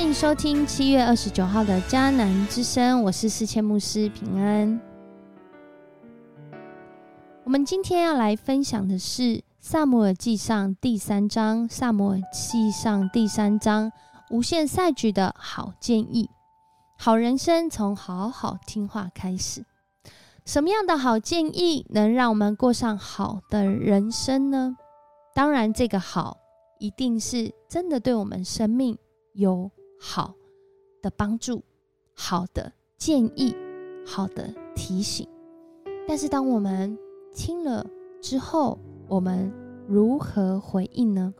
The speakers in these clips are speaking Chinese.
欢迎收听七月二十九号的迦南之声，我是四千牧师平安。我们今天要来分享的是《萨摩尔记上》第三章，《萨摩尔记上》第三章，无限赛局的好建议，好人生从好好听话开始。什么样的好建议能让我们过上好的人生呢？当然，这个好一定是真的对我们生命有好的帮助、好的建议、好的提醒。但是，当我们听了之后，我们如何回应呢？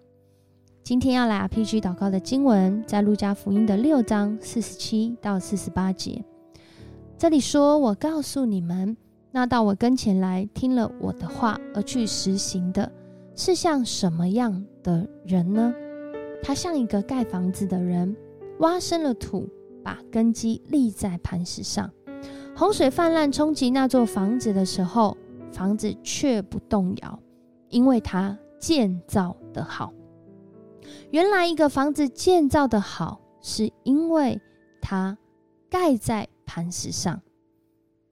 今天要来 RPG 祷告的经文，在路加福音的六章四十七到四十八节。这里说：“我告诉你们，那到我跟前来听了我的话而去实行的，是像什么样的人呢？他像一个盖房子的人，挖深了土，把根基立在磐石上。洪水泛滥冲击那座房子的时候。”房子却不动摇，因为它建造的好。原来一个房子建造的好，是因为它盖在磐石上。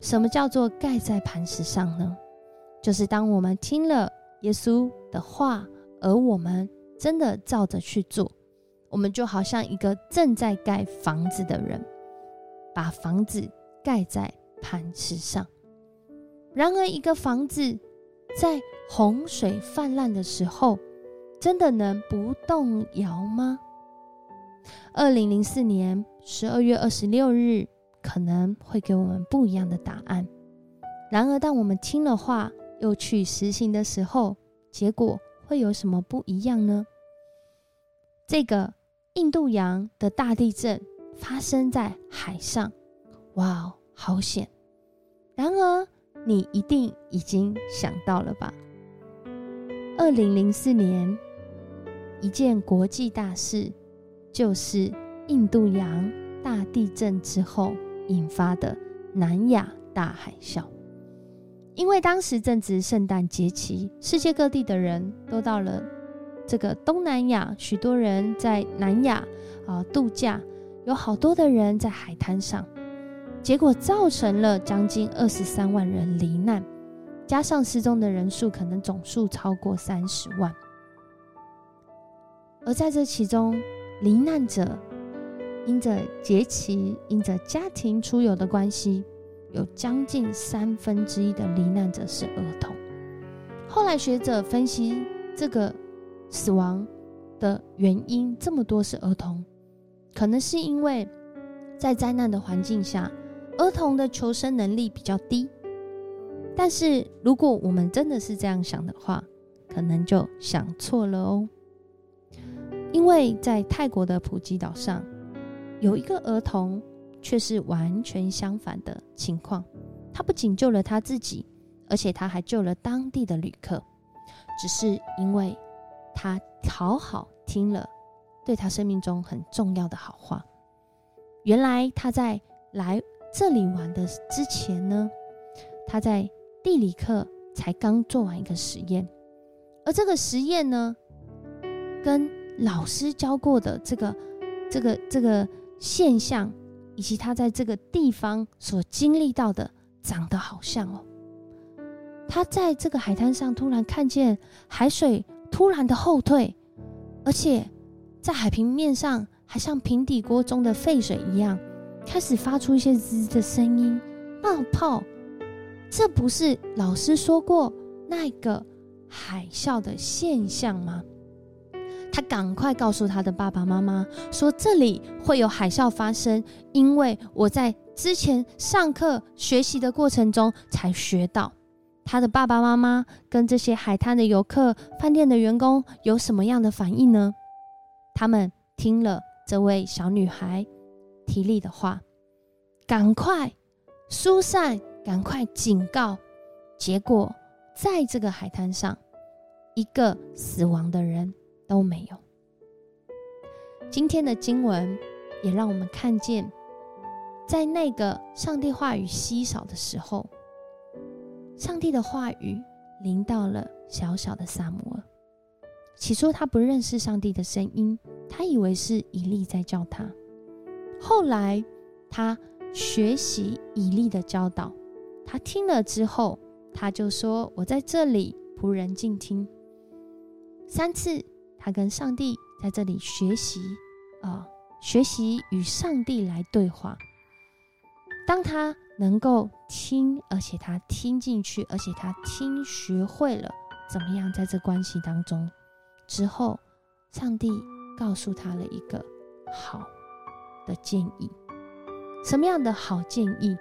什么叫做盖在磐石上呢？就是当我们听了耶稣的话，而我们真的照着去做，我们就好像一个正在盖房子的人，把房子盖在磐石上。然而，一个房子在洪水泛滥的时候，真的能不动摇吗？二零零四年十二月二十六日可能会给我们不一样的答案。然而，当我们听了话又去实行的时候，结果会有什么不一样呢？这个印度洋的大地震发生在海上，哇，好险！然而。你一定已经想到了吧？二零零四年，一件国际大事，就是印度洋大地震之后引发的南亚大海啸。因为当时正值圣诞节期，世界各地的人都到了这个东南亚，许多人在南亚啊度假，有好多的人在海滩上。结果造成了将近二十三万人罹难，加上失踪的人数，可能总数超过三十万。而在这其中，罹难者因着节期、因着家庭出游的关系，有将近三分之一的罹难者是儿童。后来学者分析这个死亡的原因，这么多是儿童，可能是因为在灾难的环境下。儿童的求生能力比较低，但是如果我们真的是这样想的话，可能就想错了哦。因为在泰国的普吉岛上，有一个儿童却是完全相反的情况。他不仅救了他自己，而且他还救了当地的旅客，只是因为他好好听了对他生命中很重要的好话。原来他在来。这里玩的之前呢，他在地理课才刚做完一个实验，而这个实验呢，跟老师教过的这个、这个、这个现象，以及他在这个地方所经历到的，长得好像哦。他在这个海滩上突然看见海水突然的后退，而且在海平面上还像平底锅中的沸水一样。开始发出一些滋滋的声音，冒泡。这不是老师说过那个海啸的现象吗？他赶快告诉他的爸爸妈妈说：“这里会有海啸发生，因为我在之前上课学习的过程中才学到。”他的爸爸妈妈跟这些海滩的游客、饭店的员工有什么样的反应呢？他们听了这位小女孩。体力的话，赶快疏散，赶快警告。结果在这个海滩上，一个死亡的人都没有。今天的经文也让我们看见，在那个上帝话语稀少的时候，上帝的话语临到了小小的萨摩尔。起初他不认识上帝的声音，他以为是以利在叫他。后来他学习以利的教导，他听了之后，他就说：“我在这里，仆人静听。”三次，他跟上帝在这里学习，啊，学习与上帝来对话。当他能够听，而且他听进去，而且他听学会了怎么样在这关系当中之后，上帝告诉他了一个好的建议。什么样的好建议？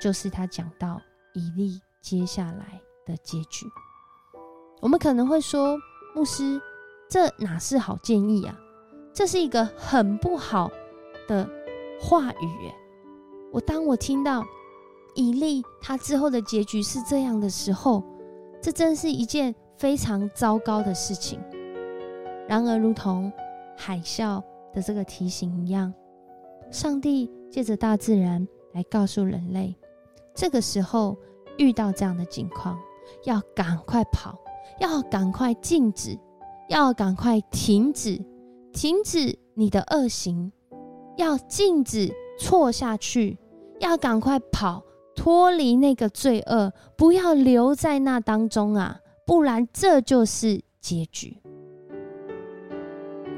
就是他讲到以利接下来的结局。我们可能会说，牧师，这哪是好建议啊？这是一个很不好的话语。我当我听到以利他之后的结局是这样的时候，这真是一件非常糟糕的事情。然而，如同海啸的这个提醒一样，上帝借着大自然来告诉人类，这个时候遇到这样的境况，要赶快跑，要赶快静止，要赶快停止，停止你的恶行，要静止。错下去，要赶快跑，脱离那个罪恶，不要留在那当中啊！不然这就是结局。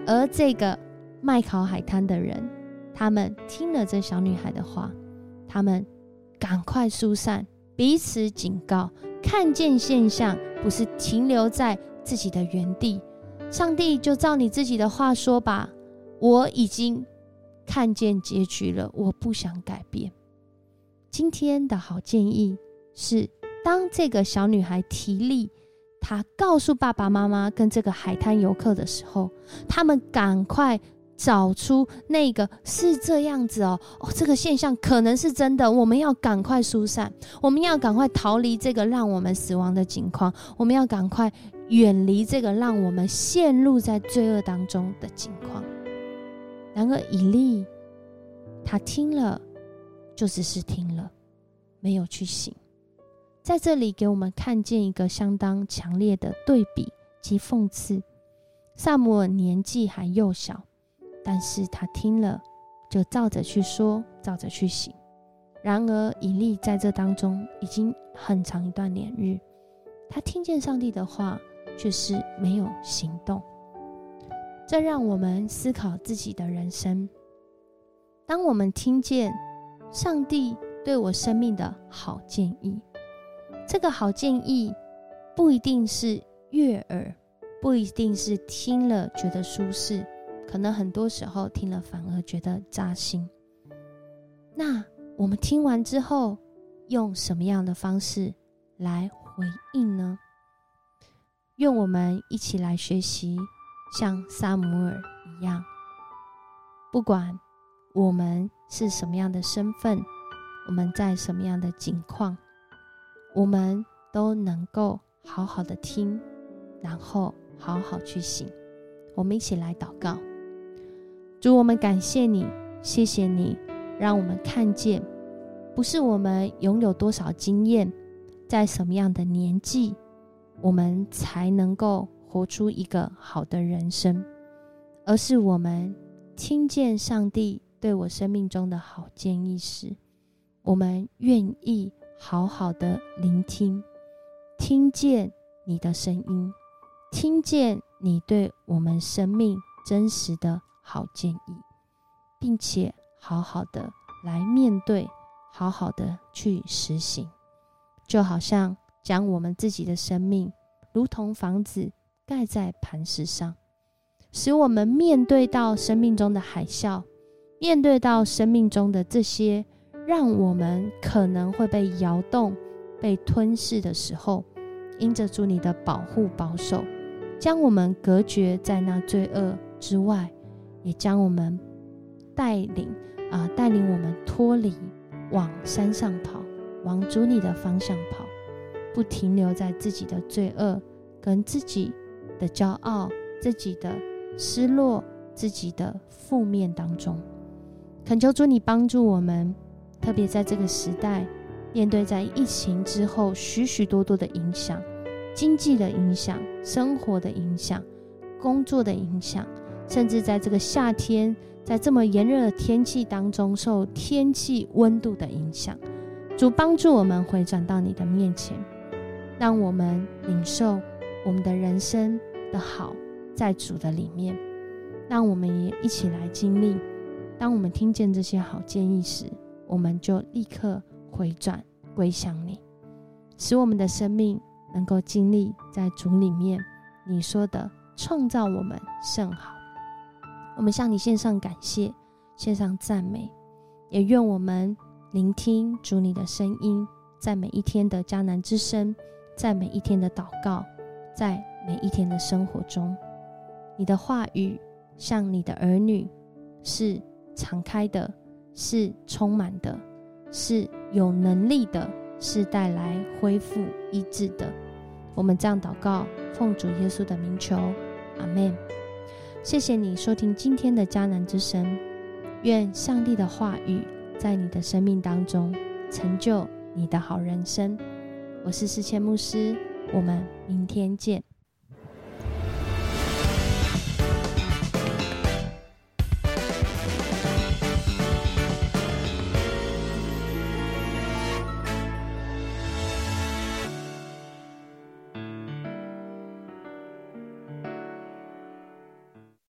而这个卖烤海滩的人，他们听了这小女孩的话，他们赶快疏散，彼此警告，看见现象不是停留在自己的原地。上帝就照你自己的话说吧，我已经。看见结局了，我不想改变。今天的好建议是：当这个小女孩提力，她告诉爸爸妈妈跟这个海滩游客的时候，他们赶快找出那个是这样子哦哦，这个现象可能是真的，我们要赶快疏散，我们要赶快逃离这个让我们死亡的境况，我们要赶快远离这个让我们陷入在罪恶当中的境况。然而，以利他听了，就只是听了，没有去醒。在这里，给我们看见一个相当强烈的对比及讽刺。萨姆尔年纪还幼小，但是他听了，就照着去说，照着去行。然而，以利在这当中已经很长一段年日，他听见上帝的话，却是没有行动。这让我们思考自己的人生。当我们听见上帝对我生命的好建议，这个好建议不一定是悦耳，不一定是听了觉得舒适，可能很多时候听了反而觉得扎心。那我们听完之后，用什么样的方式来回应呢？愿我们一起来学习。像萨姆尔一样，不管我们是什么样的身份，我们在什么样的境况，我们都能够好好的听，然后好好去行。我们一起来祷告：主，我们感谢你，谢谢你，让我们看见，不是我们拥有多少经验，在什么样的年纪，我们才能够。活出一个好的人生，而是我们听见上帝对我生命中的好建议时，我们愿意好好的聆听，听见你的声音，听见你对我们生命真实的好建议，并且好好的来面对，好好的去实行，就好像将我们自己的生命如同房子。盖在磐石上，使我们面对到生命中的海啸，面对到生命中的这些让我们可能会被摇动、被吞噬的时候，因着主你的保护保守，将我们隔绝在那罪恶之外，也将我们带领啊，带领我们脱离，往山上跑，往主你的方向跑，不停留在自己的罪恶跟自己。的骄傲，自己的失落，自己的负面当中，恳求主你帮助我们，特别在这个时代，面对在疫情之后许许多多的影响，经济的影响，生活的影响，工作的影响，甚至在这个夏天在这么炎热的天气当中，受天气温度的影响，主帮助我们回转到你的面前，让我们领受我们的人生的好，在主的里面，让我们也一起来经历。当我们听见这些好建议时，我们就立刻回转归向你，使我们的生命能够经历在主里面你说的创造我们甚好。我们向你献上感谢，献上赞美，也愿我们聆听主你的声音，在每一天的迦南之声，在每一天的祷告，在每一天的生活中，你的话语像你的儿女是敞开的，是充满的，是有能力的，是带来恢复医治的。我们这样祷告，奉主耶稣的名求，阿门。谢谢你收听今天的迦南之声，愿上帝的话语在你的生命当中成就你的好人生。我是世谦牧师，我们明天见。